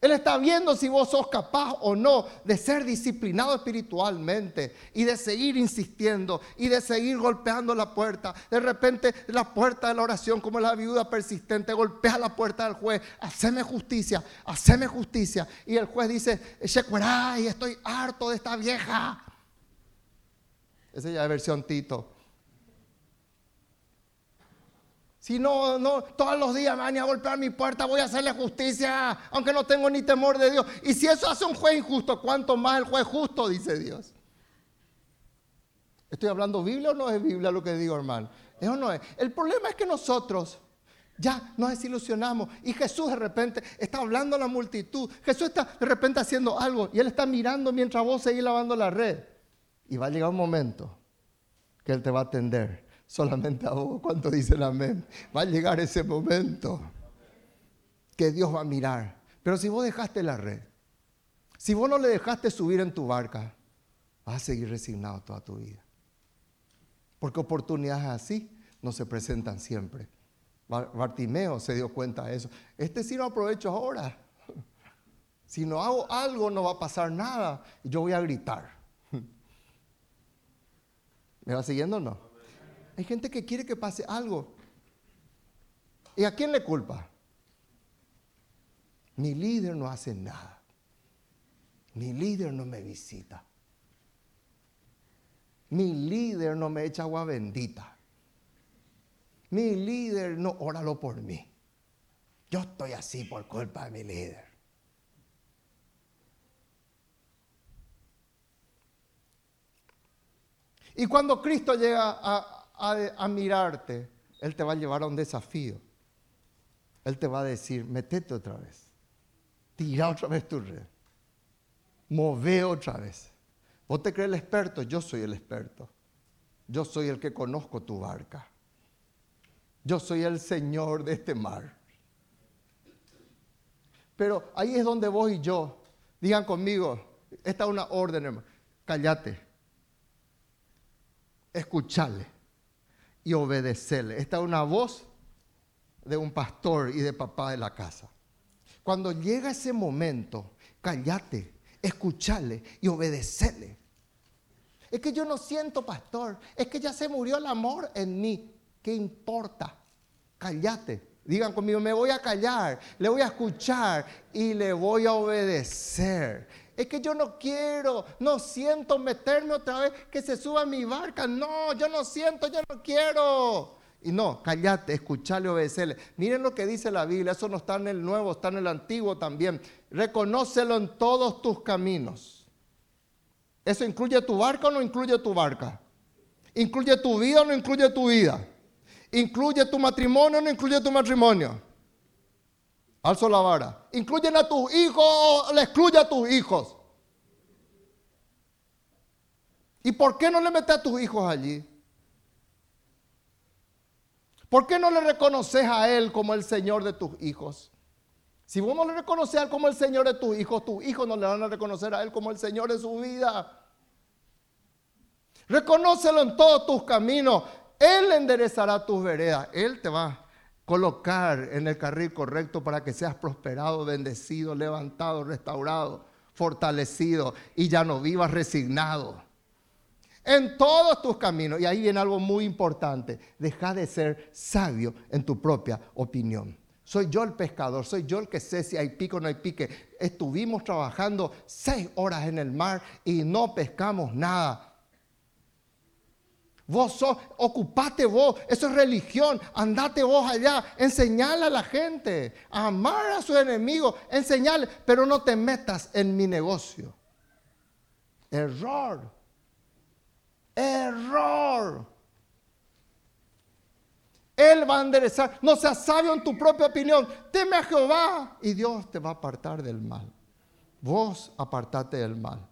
S1: Él está viendo si vos sos capaz o no de ser disciplinado espiritualmente y de seguir insistiendo y de seguir golpeando la puerta. De repente la puerta de la oración como la viuda persistente golpea la puerta del juez. Haceme justicia, haceme justicia. Y el juez dice, y estoy harto de esta vieja. Esa ya es versión Tito. Si no, no, todos los días van a golpear mi puerta, voy a hacerle justicia, aunque no tengo ni temor de Dios. Y si eso hace un juez injusto, ¿cuánto más el juez justo? Dice Dios. ¿Estoy hablando Biblia o no es Biblia lo que digo, hermano? Eso no es. El problema es que nosotros Ya nos desilusionamos. Y Jesús de repente está hablando a la multitud. Jesús está de repente haciendo algo y Él está mirando mientras vos seguís lavando la red. Y va a llegar un momento que Él te va a atender. Solamente a vos, cuando dicen amén. Va a llegar ese momento que Dios va a mirar. Pero si vos dejaste la red, si vos no le dejaste subir en tu barca, vas a seguir resignado toda tu vida. Porque oportunidades así no se presentan siempre. Bartimeo se dio cuenta de eso. Este sí lo aprovecho ahora. Si no hago algo no va a pasar nada. Yo voy a gritar. ¿Me va siguiendo o no? Hay gente que quiere que pase algo. ¿Y a quién le culpa? Mi líder no hace nada. Mi líder no me visita. Mi líder no me echa agua bendita. Mi líder no óralo por mí. Yo estoy así por culpa de mi líder. Y cuando Cristo llega a, mirarte, Él te va a llevar a un desafío. Él te va a decir, metete otra vez. Tira otra vez tu red. Move otra vez. ¿Vos te crees el experto? Yo soy el experto. Yo soy el que conozco tu barca. Yo soy el Señor de este mar. Pero ahí es donde vos y yo, digan conmigo, esta es una orden, hermano. Cállate. Escuchale y obedecerle. Esta es una voz de un pastor y de papá de la casa. Cuando llega ese momento, cállate escucharle y obedecerle. Es que yo no siento, pastor, es que ya se murió el amor en mí. ¿Qué importa? Cállate. Digan conmigo, me voy a callar, le voy a escuchar y le voy a obedecer. Es que yo no quiero, no siento meterme otra vez, que se suba mi barca. No, yo no siento, yo no quiero. Y no, cállate, escucharle, obedecerle. Miren lo que dice la Biblia, eso no está en el Nuevo, está en el Antiguo también. Reconócelo en todos tus caminos. ¿Eso incluye tu barca o no incluye tu barca? ¿Incluye tu vida o no incluye tu vida? ¿Incluye tu matrimonio o no incluye tu matrimonio? Alzo la vara. ¿Incluyen a tus hijos o le excluye a tus hijos? ¿Y por qué no le metes a tus hijos allí? ¿Por qué no le reconoces a Él como el Señor de tus hijos? Si vos no le reconoces a Él como el Señor de tus hijos, tus hijos no le van a reconocer a Él como el Señor de su vida. Reconócelo en todos tus caminos. Él enderezará tus veredas. Él te va colocar en el carril correcto para que seas prosperado, bendecido, levantado, restaurado, fortalecido y ya no vivas resignado en todos tus caminos. Y ahí viene algo muy importante. Deja de ser sabio en tu propia opinión. Soy yo el pescador, soy yo el que sé si hay pico o no hay pique. Estuvimos trabajando seis horas en el mar y no pescamos nada. Vos sos, ocupate vos, eso es religión, andate vos allá, enseñale a la gente, amar a sus enemigos, enseñale, pero no te metas en mi negocio. Error. Error. Él va a enderezar. No seas sabio en tu propia opinión. Teme a Jehová y Dios te va a apartar del mal. Vos apartate del mal.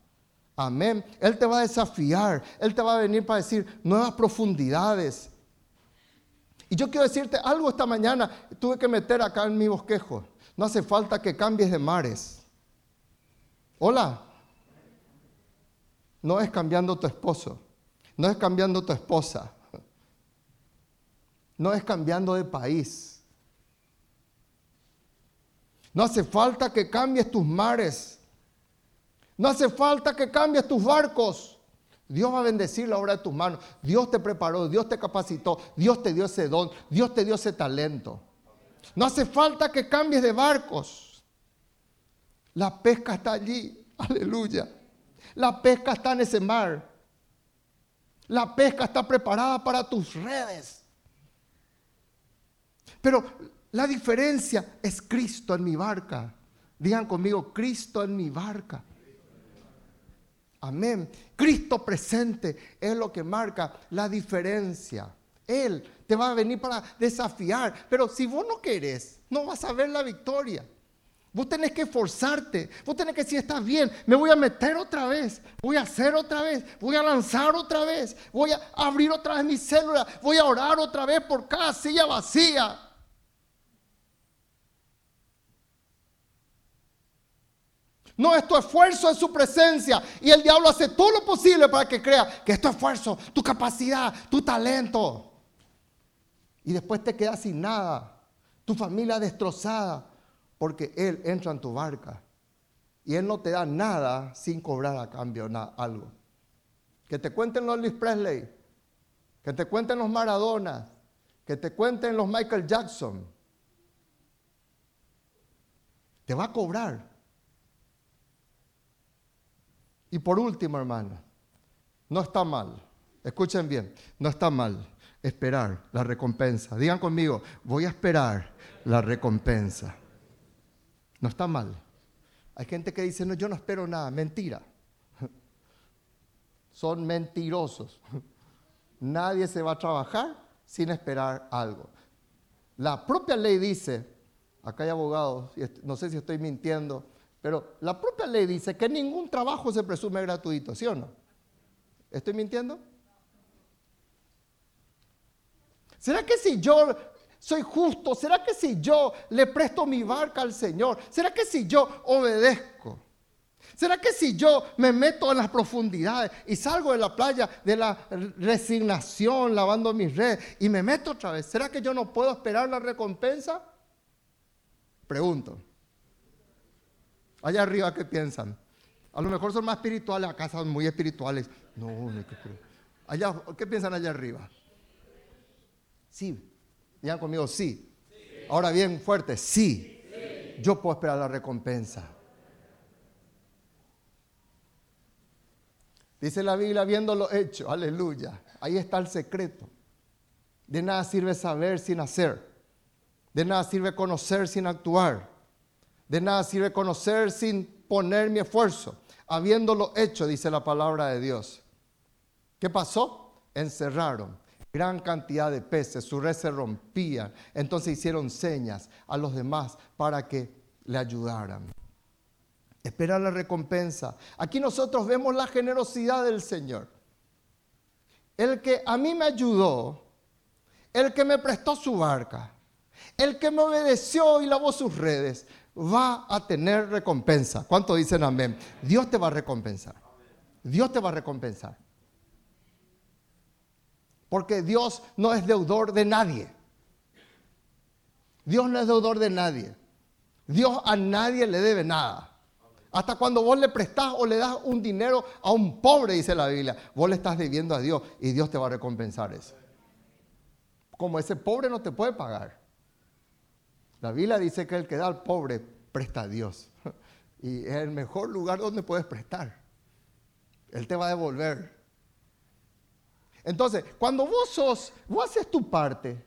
S1: Amén. Él te va a desafiar. Él te va a venir para decir nuevas profundidades. Y yo quiero decirte algo esta mañana. Tuve que meter acá en mi bosquejo. No hace falta que cambies de mares. Hola. No es cambiando tu esposo. No es cambiando tu esposa. No es cambiando de país. No hace falta que cambies tus mares. No hace falta que cambies tus barcos. Dios va a bendecir la obra de tus manos. Dios te preparó, Dios te capacitó, Dios te dio ese don, Dios te dio ese talento. No hace falta que cambies de barcos. La pesca está allí. Aleluya. La pesca está en ese mar. La pesca está preparada para tus redes. Pero la diferencia es Cristo en mi barca. Digan conmigo, Cristo en mi barca. Amén. Cristo presente es lo que marca la diferencia. Él te va a venir para desafiar. Pero si vos no querés, no vas a ver la victoria. Vos tenés que esforzarte. Vos tenés que decir, está bien, me voy a meter otra vez. Voy a hacer otra vez. Voy a lanzar otra vez. Voy a abrir otra vez mi célula. Voy a orar otra vez por cada silla vacía. No es tu esfuerzo, es su presencia. Y el diablo hace todo lo posible para que crea que es tu esfuerzo, tu capacidad, tu talento. Y después te quedas sin nada. Tu familia destrozada porque Él entra en tu barca y Él no te da nada sin cobrar a cambio algo. Que te cuenten los Luis Presley, que te cuenten los Maradona, que te cuenten los Michael Jackson. Te va a cobrar. Y por último, hermano, no está mal, escuchen bien, no está mal esperar la recompensa. Digan conmigo, voy a esperar la recompensa. No está mal. Hay gente que dice, no, yo no espero nada. Mentira. Son mentirosos. Nadie se va a trabajar sin esperar algo. La propia ley dice, acá hay abogados, no sé si estoy mintiendo, pero la propia ley dice que ningún trabajo se presume gratuito, ¿sí o no? ¿Estoy mintiendo? ¿Será que si yo soy justo? ¿Será que si yo le presto mi barca al Señor? ¿Será que si yo obedezco? ¿Será que si yo me meto en las profundidades y salgo de la playa de la resignación lavando mis redes y me meto otra vez, ¿será que yo no puedo esperar la recompensa? Pregunto. Allá arriba, ¿qué piensan? A lo mejor son más espirituales, acá son muy espirituales. No, no, ¿qué, allá, ¿qué piensan allá arriba? Sí, Digan conmigo, sí. Ahora bien, fuerte, sí. Yo puedo esperar la recompensa. Dice la Biblia, viéndolo hecho, aleluya. Ahí está el secreto. De nada sirve saber sin hacer. De nada sirve conocer sin actuar. De nada sirve conocer sin poner mi esfuerzo. Habiéndolo hecho, dice la palabra de Dios. ¿Qué pasó? Encerraron gran cantidad de peces, su red se rompía. Entonces hicieron señas a los demás para que le ayudaran. Esperar la recompensa. Aquí nosotros vemos la generosidad del Señor. El que a mí me ayudó, el que me prestó su barca, el que me obedeció y lavó sus redes, va a tener recompensa. ¿Cuánto dicen amén? Dios te va a recompensar. Dios te va a recompensar. Porque Dios no es deudor de nadie. Dios no es deudor de nadie. Dios a nadie le debe nada. Hasta cuando vos le prestás o le das un dinero a un pobre, dice la Biblia, vos le estás debiendo a Dios y Dios te va a recompensar eso. Como ese pobre no te puede pagar. La Biblia dice que el que da al pobre presta a Dios. Y es el mejor lugar donde puedes prestar. Él te va a devolver. Entonces, cuando vos sos, vos haces tu parte,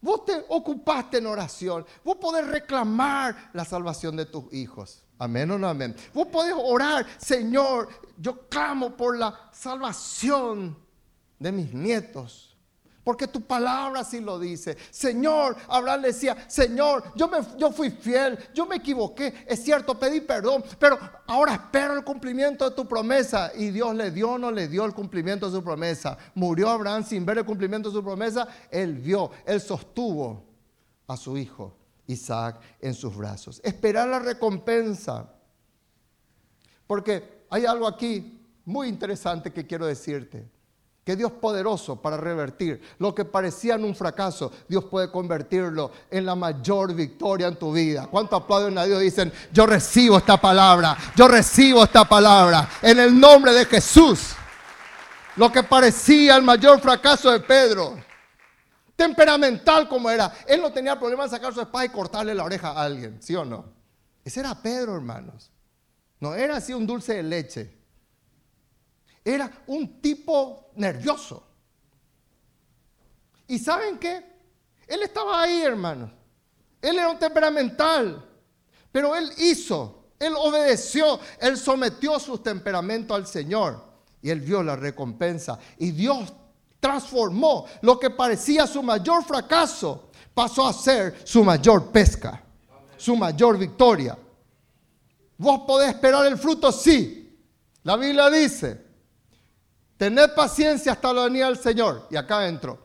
S1: vos te ocupaste en oración, vos podés reclamar la salvación de tus hijos. Amén o no amén. Vos podés orar, Señor, yo clamo por la salvación de mis nietos. Porque tu palabra así lo dice. Señor, Abraham le decía, Señor, yo, me, yo fui fiel, yo me equivoqué, es cierto, pedí perdón, pero ahora espero el cumplimiento de tu promesa. Y Dios le dio no le dio el cumplimiento de su promesa. Murió Abraham sin ver el cumplimiento de su promesa. Él vio, él sostuvo a su hijo Isaac en sus brazos. Esperar la recompensa. Porque hay algo aquí muy interesante que quiero decirte. Que Dios poderoso para revertir lo que parecía un fracaso, Dios puede convertirlo en la mayor victoria en tu vida. ¿Cuánto aplauden a Dios? Dicen, yo recibo esta palabra, yo recibo esta palabra en el nombre de Jesús. Lo que parecía el mayor fracaso de Pedro, temperamental como era, él no tenía problema en sacar su espada y cortarle la oreja a alguien, ¿sí o no? Ese era Pedro, hermanos. No era así un dulce de leche. Era un tipo nervioso. ¿Y saben qué? Él estaba ahí, hermanos. Él era un temperamental. Pero él hizo, él obedeció, él sometió su temperamento al Señor. Y él vio la recompensa. Y Dios transformó lo que parecía su mayor fracaso, pasó a ser su mayor pesca, su mayor victoria. ¿Vos podés esperar el fruto? Sí. La Biblia dice, tened paciencia hasta la venida del Señor. Y acá entro,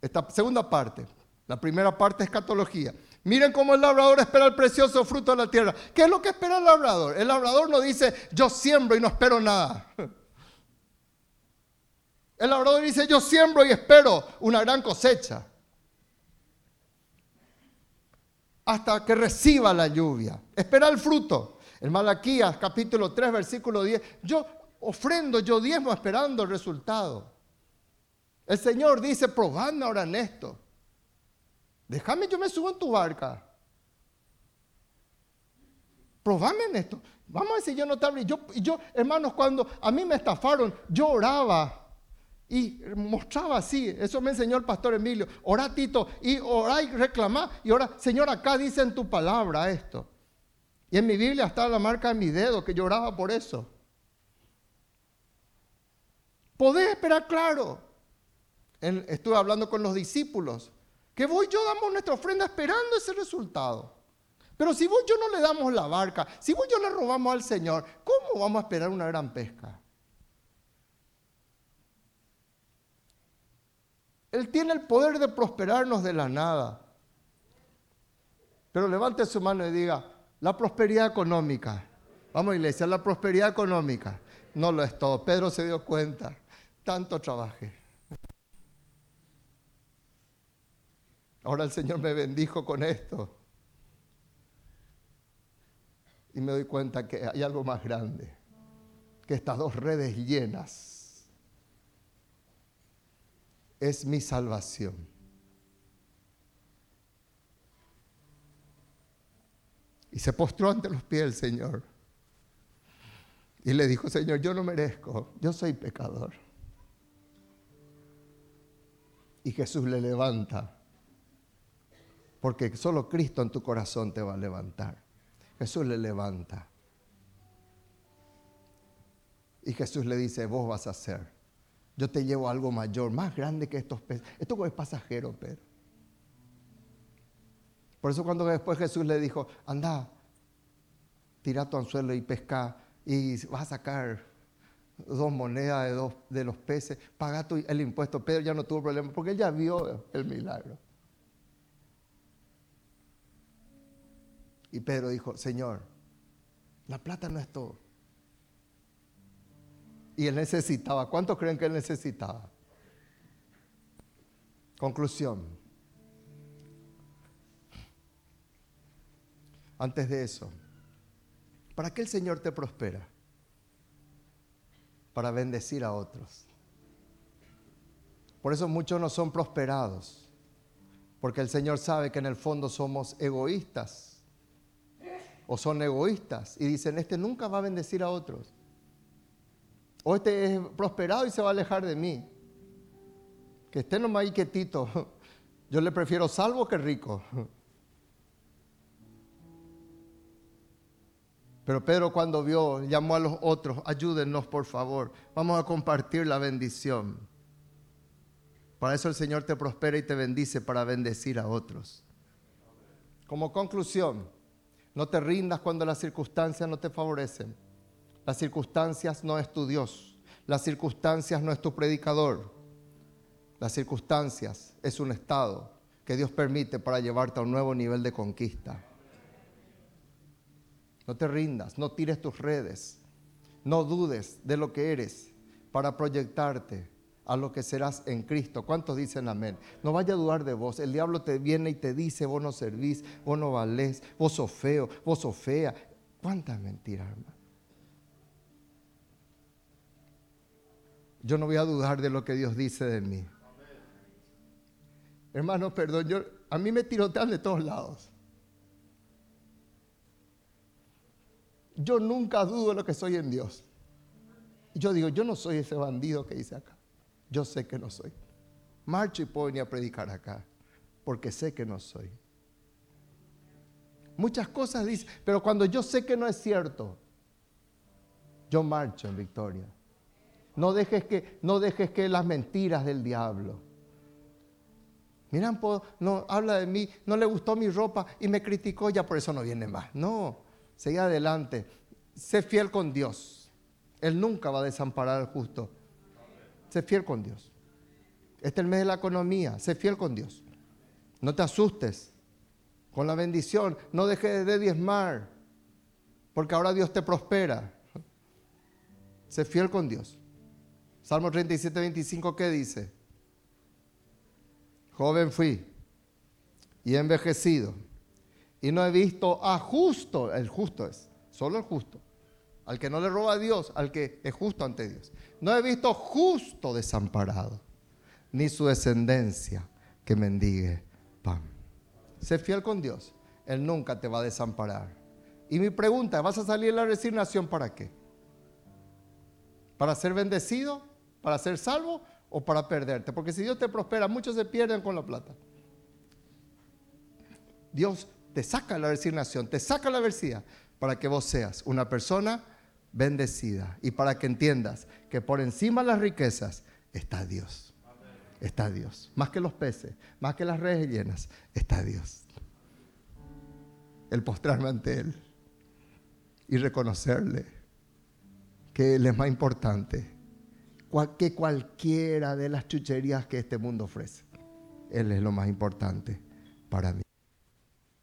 S1: esta segunda parte. La primera parte es catología. Miren cómo el labrador espera el precioso fruto de la tierra. ¿Qué es lo que espera el labrador? El labrador no dice, yo siembro y no espero nada. El labrador dice, yo siembro y espero una gran cosecha. Hasta que reciba la lluvia. Espera el fruto. En Malaquías capítulo 3, versículo 10. Yo ofrendo, yo diezmo esperando el resultado. El Señor dice, probadme ahora en esto. Déjame, yo me subo en tu barca. Probame en esto. Vamos a decir, yo no te Yo, yo, hermanos, cuando a mí me estafaron, yo oraba y mostraba así. Eso me enseñó el pastor Emilio. Ora, Tito, y ora y reclamá. Y ora, Señor, acá dice en tu palabra esto. Y en mi Biblia está la marca de mi dedo que lloraba por eso. Podés esperar, claro. estuve hablando con los discípulos que vos y yo damos nuestra ofrenda esperando ese resultado. Pero si vos y yo no le damos la barca, si vos y yo le robamos al Señor, ¿cómo vamos a esperar una gran pesca? Él tiene el poder de prosperarnos de la nada. Pero levante su mano y diga, la prosperidad económica. Vamos iglesia, la prosperidad económica. No lo es todo. Pedro se dio cuenta. Tanto trabajé. Ahora el Señor me bendijo con esto. Y me doy cuenta que hay algo más grande, que estas dos redes llenas es mi salvación. Y se postró ante los pies del Señor. Y le dijo, Señor, yo no merezco, yo soy pecador. Y Jesús le levanta porque solo Cristo en tu corazón te va a levantar. Jesús le levanta. Y Jesús le dice, vos vas a hacer. Yo te llevo algo mayor, más grande que estos peces. Esto es pasajero, Pedro. Por eso cuando después Jesús le dijo, anda, tira tu anzuelo y pesca y vas a sacar dos monedas de, dos, de los peces, paga el impuesto. Pedro ya no tuvo problema porque él ya vio el milagro. Y Pedro dijo, Señor, la plata no es todo. Y él necesitaba. ¿Cuántos creen que él necesitaba? Conclusión. Antes de eso, ¿para qué el Señor te prospera? Para bendecir a otros. Por eso muchos no son prosperados, porque el Señor sabe que en el fondo somos egoístas o son egoístas y dicen, este nunca va a bendecir a otros. O este es prosperado y se va a alejar de mí. Que esté nomás ahí quietito. Yo le prefiero salvo que rico. Pero Pedro cuando vio, llamó a los otros, ayúdennos por favor, vamos a compartir la bendición. Para eso el Señor te prospera y te bendice para bendecir a otros. Como conclusión, no te rindas cuando las circunstancias no te favorecen. Las circunstancias no es tu Dios. Las circunstancias no es tu predicador. Las circunstancias es un estado que Dios permite para llevarte a un nuevo nivel de conquista. No te rindas, no tires tus redes, no dudes de lo que eres para proyectarte a lo que serás en Cristo. ¿Cuántos dicen amén? No vaya a dudar de vos. El diablo te viene y te dice, vos no servís, vos no valés, vos sos feo, vos sos fea. ¿Cuántas mentiras, hermano? Yo no voy a dudar de lo que Dios dice de mí. Hermano, perdón, yo, a mí me tirotean de todos lados. Yo nunca dudo lo que soy en Dios. Yo digo, yo no soy ese bandido que dice acá. Yo sé que no soy. Marcho y puedo venir a predicar acá, porque sé que no soy. Muchas cosas dicen, pero cuando yo sé que no es cierto, yo marcho en victoria. No dejes que, no dejes que las mentiras del diablo. Miran, no, habla de mí, no le gustó mi ropa y me criticó, ya por eso no viene más. No, sigue adelante. Sé fiel con Dios. Él nunca va a desamparar al justo. Sé fiel con Dios. Este es el mes de la economía. Sé fiel con Dios. No te asustes con la bendición. No dejes de diezmar. Porque ahora Dios te prospera. Sé fiel con Dios. Salmo 37, 25, ¿qué dice? Joven fui y envejecido. Y no he visto a justo, el justo es, solo el justo, al que no le roba a Dios, al que es justo ante Dios. No he visto justo desamparado, ni su descendencia que mendigue pan. Sé fiel con Dios, Él nunca te va a desamparar. Y mi pregunta, ¿vas a salir de la resignación para qué? ¿Para ser bendecido? ¿Para ser salvo? ¿O para perderte? Porque si Dios te prospera, muchos se pierden con la plata. Dios te saca la resignación, te saca la adversidad para que vos seas una persona bendecida y para que entiendas que por encima de las riquezas está Dios. Está Dios. Más que los peces, más que las redes llenas, está Dios. El postrarme ante Él y reconocerle que Él es más importante que cualquiera de las chucherías que este mundo ofrece. Él es lo más importante para mí.